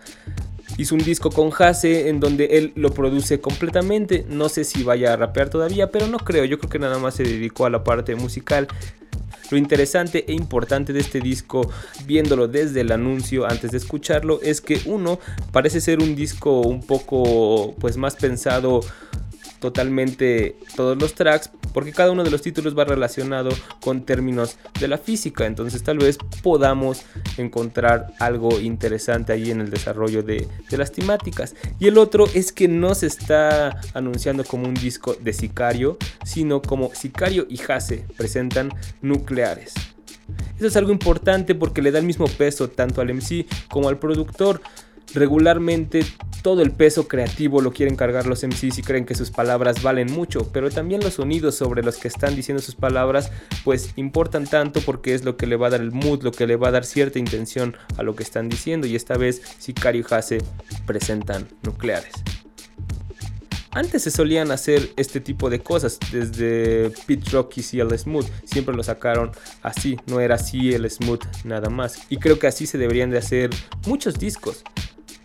hizo un disco con Hase en donde él lo produce completamente. No sé si vaya a rapear todavía, pero no creo. Yo creo que nada más se dedicó a la parte musical. Lo interesante e importante de este disco, viéndolo desde el anuncio antes de escucharlo, es que uno parece ser un disco un poco pues más pensado totalmente todos los tracks porque cada uno de los títulos va relacionado con términos de la física. Entonces tal vez podamos encontrar algo interesante ahí en el desarrollo de, las temáticas. Y el otro es que no se está anunciando como un disco de Sicario sino como Sicario y Hase presentan nucleares. Eso es algo importante porque le da el mismo peso tanto al MC como al productor regularmente todo el peso creativo lo quieren cargar los MCs y creen que sus palabras valen mucho, pero también los sonidos sobre los que están diciendo sus palabras pues importan tanto porque es lo que le va a dar el mood, lo que le va a dar cierta intención a lo que están diciendo y esta vez Sicario y Hase presentan nucleares. Antes se solían hacer este tipo de cosas, desde Pete Rockies y el Smooth, siempre lo sacaron así, no era así el Smooth nada más. Y creo que así se deberían de hacer muchos discos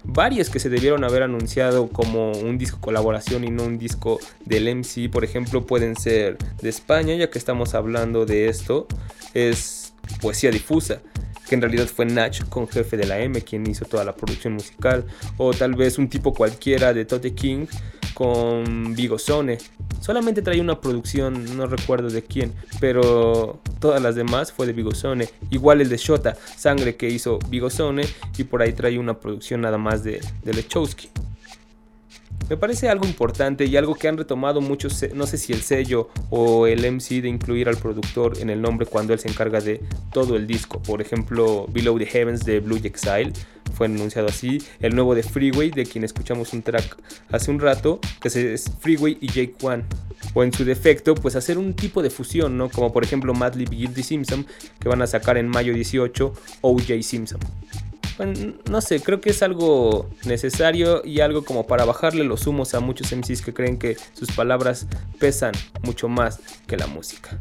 varios que se debieron haber anunciado como un disco colaboración y no un disco del MC, por ejemplo, pueden ser de España, ya que estamos hablando de esto, es Poesía Difusa, que en realidad fue Nach con Jefe de la M quien hizo toda la producción musical, o tal vez un tipo cualquiera de Tote King con Bigosone. Solamente trae una producción, no recuerdo de quién, pero todas las demás fue de Bigosone. Igual el de Shota, Sangre que hizo Bigosone y por ahí trae una producción nada más de, de Lechowski. Me parece algo importante y algo que han retomado muchos, no sé si el sello o el MC de incluir al productor en el nombre cuando él se encarga de todo el disco. Por ejemplo, Below the Heavens de Blue Exile fue anunciado así. El nuevo de Freeway, de quien escuchamos un track hace un rato, que es Freeway y Jake One. O en su defecto, pues hacer un tipo de fusión, ¿no? Como por ejemplo Madlib y Guilty Simpson, que van a sacar en mayo 18 OJ Simpson. Bueno, no sé, creo que es algo necesario y algo como para bajarle los humos a muchos MCs que creen que sus palabras pesan mucho más que la música.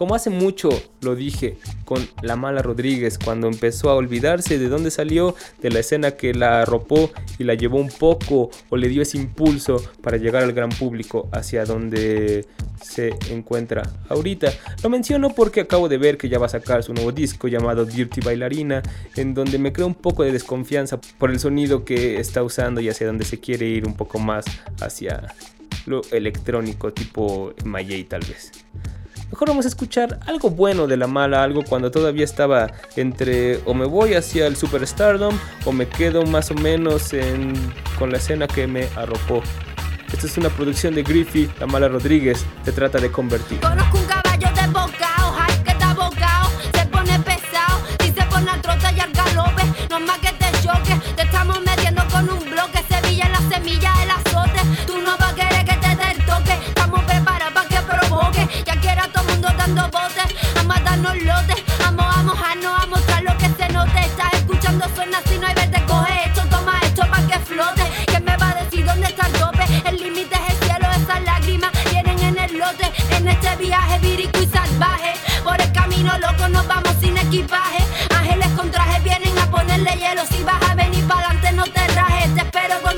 Como hace mucho lo dije con La Mala Rodríguez cuando empezó a olvidarse de dónde salió, de la escena que la arropó y la llevó un poco o le dio ese impulso para llegar al gran público hacia donde se encuentra ahorita. Lo menciono porque acabo de ver que ya va a sacar su nuevo disco llamado Dirty Bailarina, en donde me creo un poco de desconfianza por el sonido que está usando y hacia donde se quiere ir un poco más hacia lo electrónico tipo Mayay tal vez. Mejor vamos a escuchar algo bueno de la mala, algo cuando todavía estaba entre o me voy hacia el superstardom o me quedo más o menos en, con la escena que me arropó. Esta es una producción de Griffith, la mala Rodríguez, se trata de convertir. Conozco un caballo desbocado, ay, que está bocado, se pone pesado y se pone al trote y al galope. No más que te choque, te estamos metiendo con un bloque. Sevilla en la semilla, el azote. Tú no vas Ya quiera todo mundo dando botes, ama darnos lotes, amo a mojarnos, a mostrar lo que se note. Estás escuchando, suena si no hay verde, coge esto, toma esto pa' que flote. Que me va a decir dónde está el tope? El límite es el cielo, esas lágrimas vienen en el lote. En este viaje virico y salvaje, por el camino loco nos vamos sin equipaje. Ángeles con traje vienen a ponerle hielo, si vas a venir para adelante no te rajes, te espero con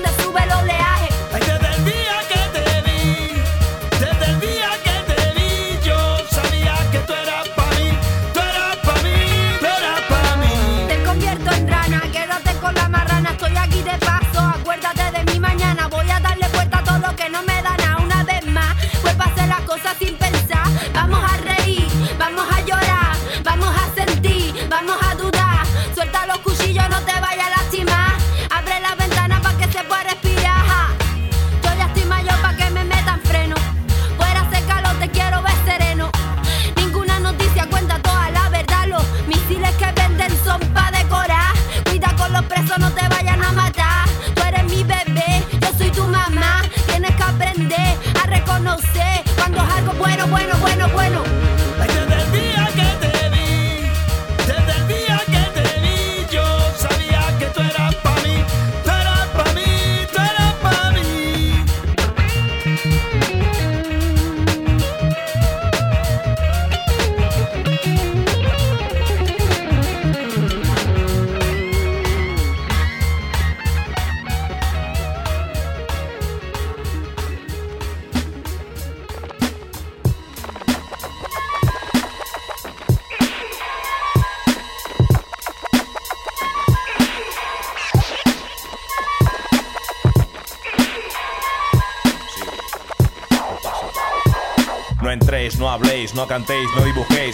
no cantéis,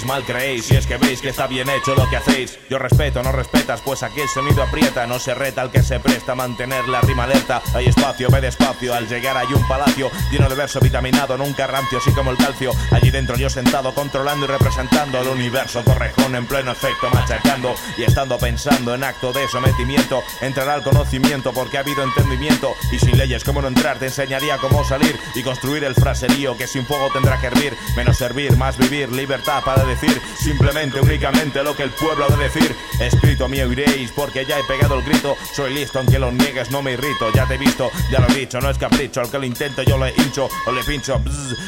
mal creéis. Si es que veis que está bien hecho lo que hacéis. Yo respeto, no respetas, pues aquí el sonido aprieta. No se reta al que se presta a mantener la rima alerta. Hay espacio, ve despacio. Al llegar hay un palacio lleno de verso vitaminado, nunca rancio, así como el calcio. Allí dentro yo sentado, controlando y representando el universo. Torrejón en pleno efecto, machacando y estando pensando en acto de sometimiento. Entrará el conocimiento porque ha habido entendimiento. Y sin leyes, cómo no entrar, te enseñaría cómo salir y construir el fraserío que sin fuego tendrá que hervir. Menos servir, más vivir, libertad para decir simplemente, únicamente lo que el pueblo ha de decir. Escrito mío iréis porque ya he pegado el grito. Soy listo, aunque lo niegues, no me irrito. Ya te he visto, ya lo he dicho, no es capricho. Al que lo intento, yo le hincho o le pincho.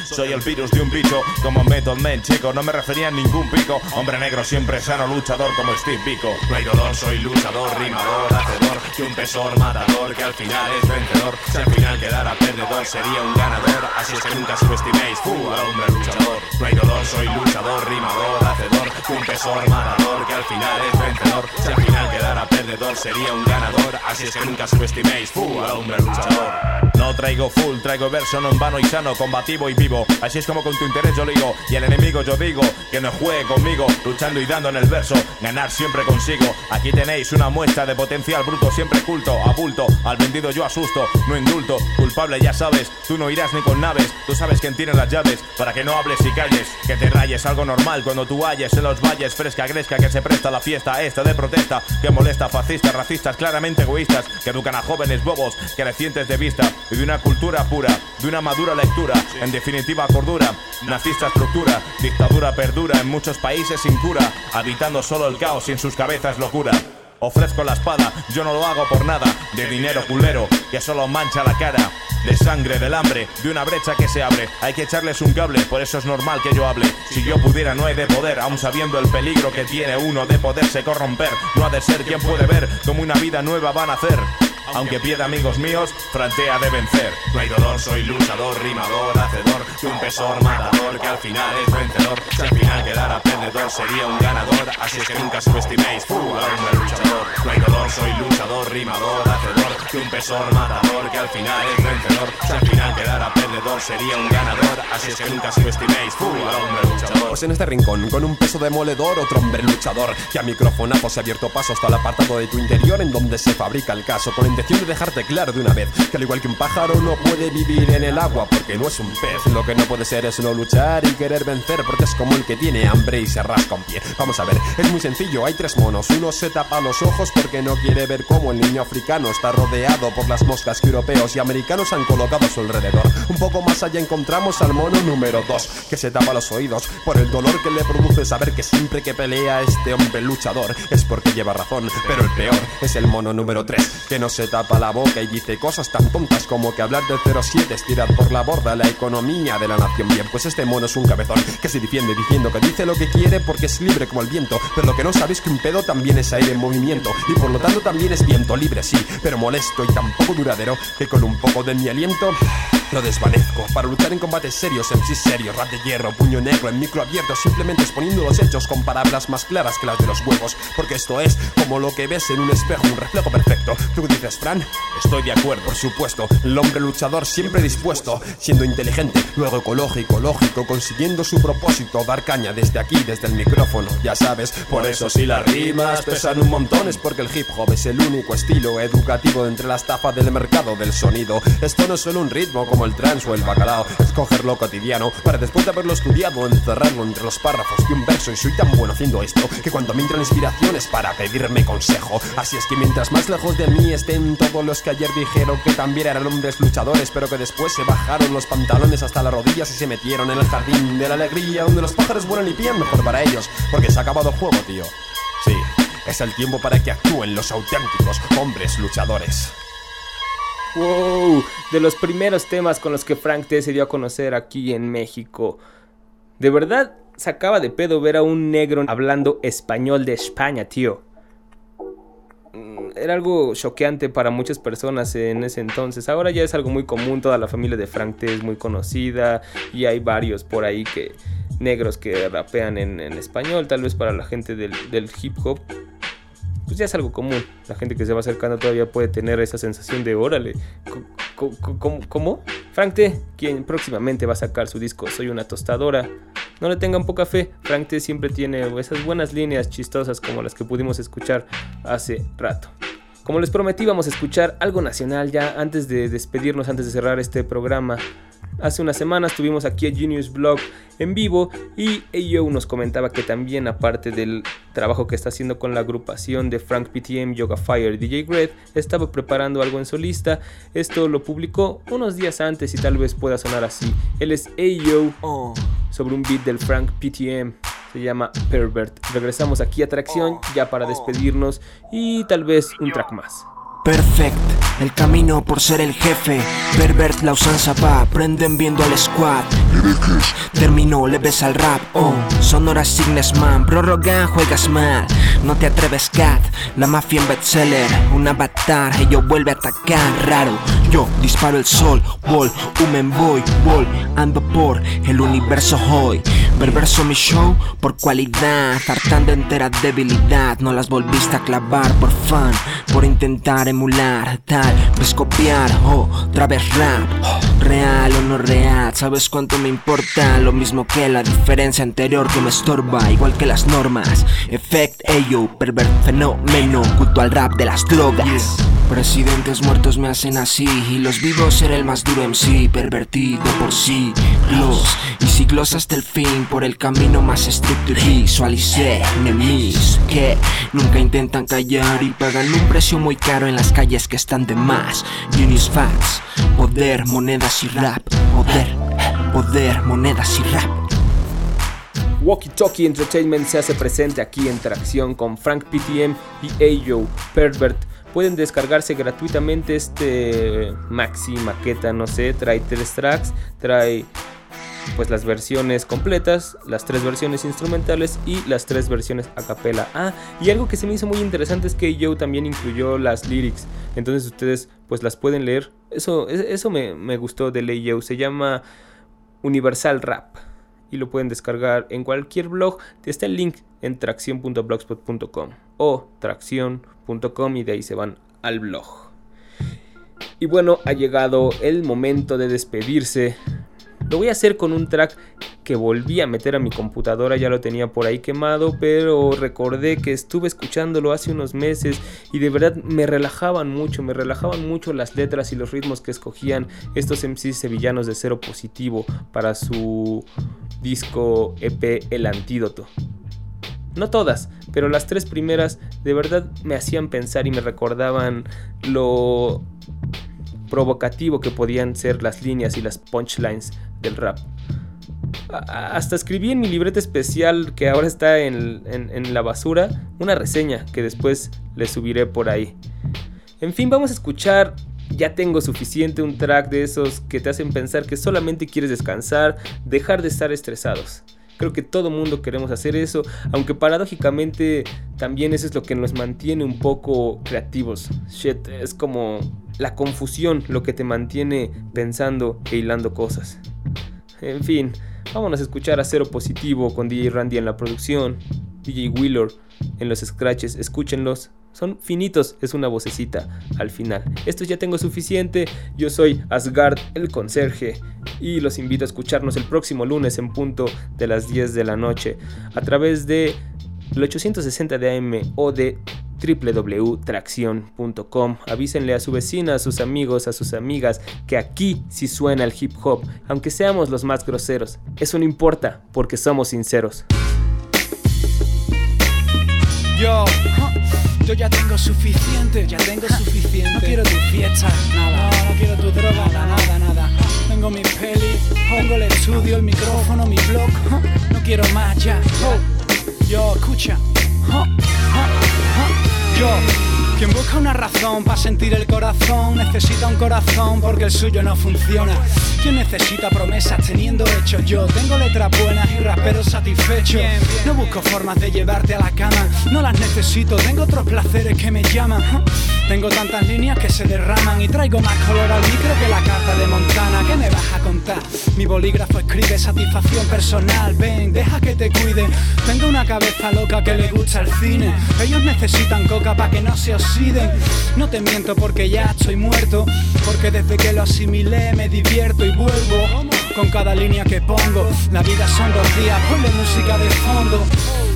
Soy el virus de un bicho, como Method Man, chico. No me refería a ningún pico. Hombre negro, siempre sano, luchador como Steve Pico. No hay dolor, soy luchador, rimador, hacedor. Que un pesor matador, que al final es vencedor. Si al final quedara perdedor, sería un ganador. Así es que nunca subestiméis, fu, al hombre luchador. No hay dolor, soy luchador, rimador, hacedor. Un pesor matador, que al final es vencedor. Si al final quedara perdedor, sería un ganador. Así es que nunca subestiméis, fu, al hombre luchador. No traigo full, traigo verso no en vano y sano, combativo y vivo. Así es como con tu interés yo ligo. Y al enemigo yo digo que no juegue conmigo, luchando y dando en el verso. Ganar siempre consigo. Aquí tenéis una muestra de potencial bruto, siempre culto, a bulto. Al vendido yo asusto, no indulto. Culpable ya sabes, tú no irás ni con naves. Tú sabes quién tiene las llaves para que no hables y calles. Que te rayes algo normal cuando tú halles en los valles. Fresca, gresca que se presta la fiesta esta de protesta. Que molesta fascistas, racistas, claramente egoístas. Que educan a jóvenes bobos, carecientes de vista. Y de una cultura pura, de una madura lectura. En definitiva, cordura. Nazista estructura, dictadura perdura en muchos países sin cura. Habitando solo el caos y en sus cabezas locura. Ofrezco la espada, yo no lo hago por nada. De dinero culero, que solo mancha la cara. De sangre, del hambre, de una brecha que se abre. Hay que echarles un cable, por eso es normal que yo hable. Si yo pudiera, no he de poder, aun sabiendo el peligro que tiene uno de poderse corromper. No ha de ser quien puede ver como una vida nueva va a nacer. Aunque pierda amigos míos, Frantea de vencer. No hay dolor, soy luchador, rimador, hacedor. Que un pesor matador que al final es vencedor. Si al final quedara perdedor, sería un ganador. Así es que nunca subestiméis, hombre luchador. No hay dolor, soy luchador, rimador. Que un pesor matador que al final es vencedor. Si al final quedara perdedor, sería un ganador. Así es que nunca subestiméis, fu, al hombre luchador. Pues en este rincón, con un peso demoledor, otro hombre luchador que a microfonazo se ha abierto paso hasta el apartado de tu interior en donde se fabrica el caso, con la intención de dejarte claro de una vez que al igual que un pájaro no puede vivir en el agua porque no es un pez. Lo que no puede ser es no luchar y querer vencer porque es como el que tiene hambre y se rasca un pie. Vamos a ver, es muy sencillo, hay tres monos. Uno se tapa los ojos porque no quiere ver cómo el niño africano está rodeado por las moscas que europeos y americanos han colocado a su alrededor. Un poco más allá encontramos al mono número dos que se tapa los oídos por el dolor que le produce saber que siempre que pelea este hombre luchador es porque lleva razón. Pero el peor es el mono número tres que no se tapa la boca y dice cosas tan tontas como que hablar del 07 es tirar por la borda la economía de la nación. Bien, pues este mono es un cabezón que se defiende diciendo que dice lo que quiere porque es libre como el viento. Pero lo que no sabes es que un pedo también es aire en movimiento y por lo tanto también es viento libre, sí, pero molesto y tan poco duradero que con un poco de mi aliento lo desvanezco para luchar en combates serios, sí serios, rap de hierro, puño negro, en micro abierto, simplemente exponiendo los hechos con palabras más claras que las de los huevos, porque esto es como lo que ves en un espejo, un reflejo perfecto. ¿Tú dices, Fran? Estoy de acuerdo. Por supuesto, el hombre luchador siempre dispuesto, siendo inteligente, luego ecológico, lógico, consiguiendo su propósito, dar caña desde aquí, desde el micrófono, ya sabes, por eso si las rimas pesan un montón es porque el hip hop es el único estilo educativo entre la estafa del mercado del sonido. Esto no es solo un ritmo como el trans o el bacalao, es cogerlo cotidiano para después de haberlo estudiado encerrarlo entre los párrafos de un verso y soy tan bueno haciendo esto que cuando me entran inspiraciones para pedirme consejo. Así es que mientras más lejos de mí estén todos los que ayer dijeron que también eran hombres luchadores, pero que después se bajaron los pantalones hasta las rodillas y se metieron en el jardín de la alegría donde los pájaros vuelan y pían mejor para ellos, porque se ha acabado el juego, tío. Sí, es el tiempo para que actúen los auténticos hombres luchadores. Wow, de los primeros temas con los que Frank T se dio a conocer aquí en México. De verdad, sacaba de pedo ver a un negro hablando español de España, tío. Mm, Era algo choqueante para muchas personas en ese entonces. Ahora ya es algo muy común, toda la familia de Frank T es muy conocida y hay varios por ahí que negros que rapean en, español, tal vez para la gente del hip hop pues ya es algo común. La gente que se va acercando todavía puede tener esa sensación de órale. ¿Cómo? cómo? Frank T, quien próximamente va a sacar su disco Soy una tostadora. No le tengan poca fe, Frank T siempre tiene esas buenas líneas chistosas como las que pudimos escuchar hace rato. Como les prometí, vamos a escuchar algo nacional ya antes de despedirnos, antes de cerrar este programa. Hace unas semanas tuvimos aquí a Genius Blog en vivo y ello nos comentaba que también aparte del trabajo que está haciendo con la agrupación de Frank PTM, Yoga Fire DJ Red, estaba preparando algo en solista. Esto lo publicó unos días antes y tal vez pueda sonar así. Él es Ayo sobre un beat del Frank PTM. Se llama Pervert. Regresamos aquí a Tracción ya para despedirnos y tal vez un track más. Perfect, el camino por ser el jefe. Pervert la usanza va, prenden viendo al squad. Terminó, le ves al rap, oh. Sonora Signes Man, prórroga, juegas mal. No te atreves, cat. La mafia en bestseller, un avatar, ello vuelve a atacar, raro. Yo disparo el sol, wall, humen boy, wall. Ando por el universo hoy. Perverso mi show por cualidad, hartando entera debilidad. No las volviste a clavar por fan, por intentar emular, tal vez copiar, oh, otra vez rap, oh, real o no real, sabes cuánto me importa, lo mismo que la diferencia anterior que me estorba, igual que las normas, effect, ello, pervert fenómeno, culto al rap de las drogas. Presidentes muertos me hacen así y los vivos ser el más duro MC, pervertido por sí, los y siglos hasta el fin por el camino más estricto y visualicé enemies que nunca intentan callar y pagan un precio muy caro en las calles que están de más. Genius facts, poder, monedas y rap, poder, poder, monedas y rap. Walkie Talkie Entertainment se hace presente aquí en Tracción con Frank PTM y Ayo Pervert. Pueden descargarse gratuitamente este maxi maqueta, no sé, trae tres tracks, trae pues las versiones completas, las tres versiones instrumentales y las tres versiones a capela. Ah, y algo que se me hizo muy interesante es que Joe también incluyó las lyrics, entonces ustedes pues las pueden leer. Eso, eso me, me gustó de Ley Joe, se llama Universal Rap y lo pueden descargar en cualquier blog. Está el link en tracción.blogspot.com o tracción.com y de ahí se van al blog. Y bueno, ha llegado el momento de despedirse. Lo voy a hacer con un track que volví a meter a mi computadora, ya lo tenía por ahí quemado, pero recordé que estuve escuchándolo hace unos meses y de verdad me relajaban mucho, me relajaban mucho las letras y los ritmos que escogían estos MCs sevillanos de cero positivo para su disco EP El Antídoto. No todas, pero las tres primeras de verdad me hacían pensar y me recordaban lo provocativo que podían ser las líneas y las punchlines del rap. Hasta escribí en mi libreta especial que ahora está en la basura una reseña que después le subiré por ahí. En fin, vamos a escuchar ya tengo suficiente un track de esos que te hacen pensar que solamente quieres descansar, dejar de estar estresados. Creo que todo mundo queremos hacer eso, aunque paradójicamente también eso es lo que nos mantiene un poco creativos. Shit, es como la confusión lo que te mantiene pensando e hilando cosas. En fin, vámonos a escuchar a Cero Positivo con DJ Randy en la producción, DJ Wheeler en los scratches, escúchenlos, son finitos, es una vocecita al final. Esto ya tengo suficiente. Yo soy Asgard, el conserje, y los invito a escucharnos el próximo lunes en punto de las 10 de la noche a través de el 860 de AM o de www.tracción.com. Avísenle a su vecina, a sus amigos, a sus amigas que aquí sí suena el hip hop, aunque seamos los más groseros. Eso no importa porque somos sinceros. Yo, yo ya tengo suficiente, ya tengo suficiente. No quiero tu fiesta, nada. No, no quiero tu droga, nada, nada, nada. Tengo mi peli, tengo el estudio, el micrófono, mi blog. No quiero más ya. Yo, escucha. Yo, quien busca una razón para sentir el corazón, necesita un corazón porque el suyo no funciona. ¿Quién necesita promesas teniendo hechos? Yo tengo letras buenas y raperos satisfechos. No busco formas de llevarte a la cama, no las necesito, tengo otros placeres que me llaman. Tengo tantas líneas que se derraman y traigo más color al micro que la carta de Montana. ¿Qué me vas a contar? Mi bolígrafo escribe satisfacción personal. Ven, deja que te cuide. Tengo una cabeza loca que le gusta el cine. Ellos necesitan coca para que no se oxiden. No te miento porque ya estoy muerto. Porque desde que lo asimilé me divierto y vuelvo. Con cada línea que pongo, la vida son dos días, ponle música de fondo.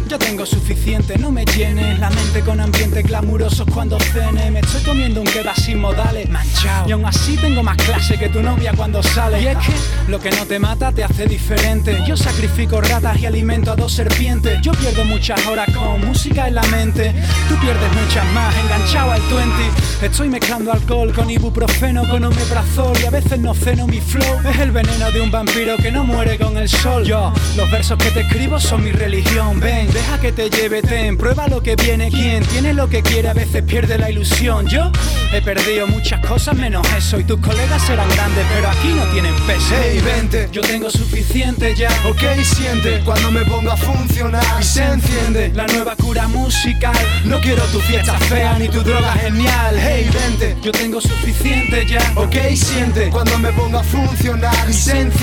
Ya tengo suficiente, no me llenes la mente con ambientes glamurosos cuando cene. Me estoy comiendo un kebab sin modales, manchado. Y aún así tengo más clase que tu novia cuando sale. Y es que lo que no te mata te hace diferente. Yo sacrifico ratas y alimento a dos serpientes. Yo pierdo muchas horas con música en la mente. Tú pierdes muchas más, enganchado al 20. Estoy mezclando alcohol con ibuprofeno, con omeprazol. Y a veces no ceno mi flow. Es el veneno de un vampiro que no muere con el sol. Yo, los versos que te escribo son mi religión. Ven, deja que te lleve, ten, prueba lo que viene. Quien tiene lo que quiere a veces pierde la ilusión. Yo he perdido muchas cosas menos eso. Y tus colegas serán grandes, pero aquí no tienen peso. Hey, vente, yo tengo suficiente ya. Ok, siente cuando me pongo a funcionar y se enciende la nueva cura musical. No quiero tu fiesta fea ni tu droga genial. Hey, vente, yo tengo suficiente ya. Ok, siente cuando me pongo a funcionar y se enciende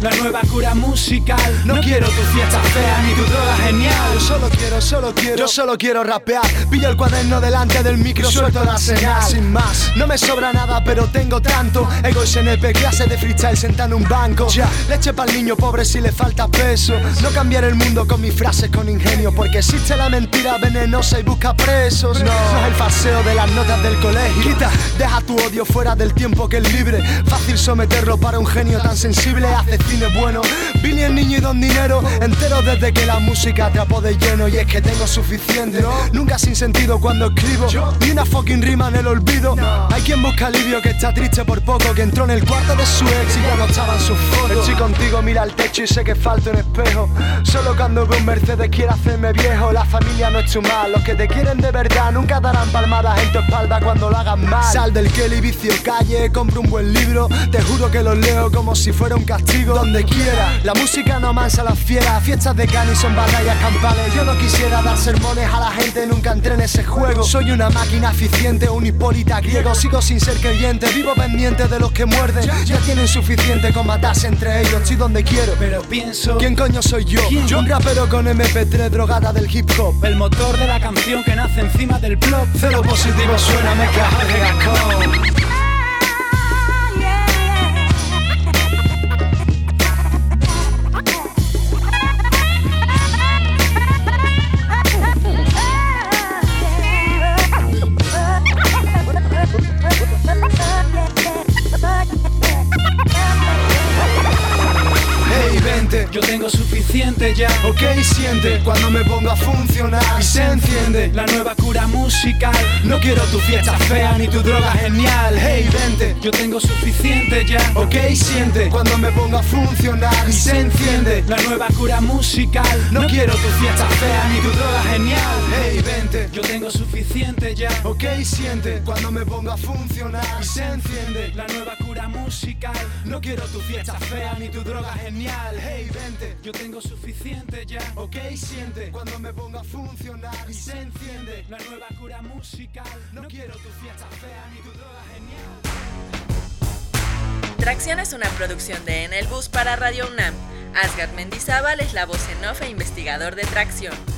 la nueva cura musical. No quiero tu fiesta fea ni tu droga genial. Yo solo quiero, solo quiero, yo solo quiero rapear. Pillo el cuaderno delante del micro, suelto la señal. Sin más, no me sobra nada, pero tengo tanto. Ego SNP, clase de freestyle sentado en un banco. Ya, leche para el niño pobre si le falta peso. No cambiar el mundo con mis frases con ingenio, porque existe la mentira venenosa y busca presos. No, no es el falseo de las notas del colegio. Quita, deja tu odio fuera del tiempo que es libre. Fácil someterlo para un genio tan sensible. Hace cine bueno. Billy el niño y don dinero. Entero desde que la música atrapó de lleno. Y es que tengo suficiente. Nunca sin sentido cuando escribo. Ni una fucking rima en el olvido. Hay quien busca alivio que está triste por poco. Que entró en el cuarto de su ex y ya no estaban sus fotos. Estoy contigo, mira el techo y sé que falta un espejo. Solo cuando veo un Mercedes quiere hacerme viejo. La familia no es tu mal. Los que te quieren de verdad nunca darán palmadas en tu espalda cuando lo hagan mal. Sal del Kelly vicio calle, compro un buen libro. Te juro que los leo como si fuera un castigo. Donde quiera, la música no mansa a las fieras. Fiestas de cani son batallas campales. Yo no quisiera dar sermones a la gente, nunca entré en ese juego. Soy una máquina eficiente, un hipólita griego. Sigo sin ser creyente, vivo pendiente de los que muerden. Ya tienen suficiente con matarse entre ellos. Estoy donde quiero, pero pienso. ¿Quién coño soy yo? Yo un rapero con MP3 drogada del hip hop. El motor de la canción que nace encima del blog. Cero positivo suena, me cago Yo tengo suficiente ya. Ok, siente cuando me pongo a funcionar Y se enciende la nueva cura musical. No quiero tu fiesta fea ni tu droga genial. Hey, vente, Yo tengo suficiente ya. ok, siente cuando me pongo a funcionar Y se enciende la nueva cura musical. No quiero tu fiesta fea ni tu droga genial. Hey, vente, Yo tengo suficiente ya. Ok, siente cuando me pongo a funcionar y se enciende La nueva cura No quiero tu fiesta fea ni tu droga genial. Hey, vente. Yo tengo suficiente ya. Ok, siente cuando me pongo a funcionar y se enciende La nueva cura musical. No quiero tu fiesta fea ni tu droga genial. Tracción es una producción de En el Bus para Radio UNAM. Asgard Mendizábal es la voz en off e investigador de Tracción.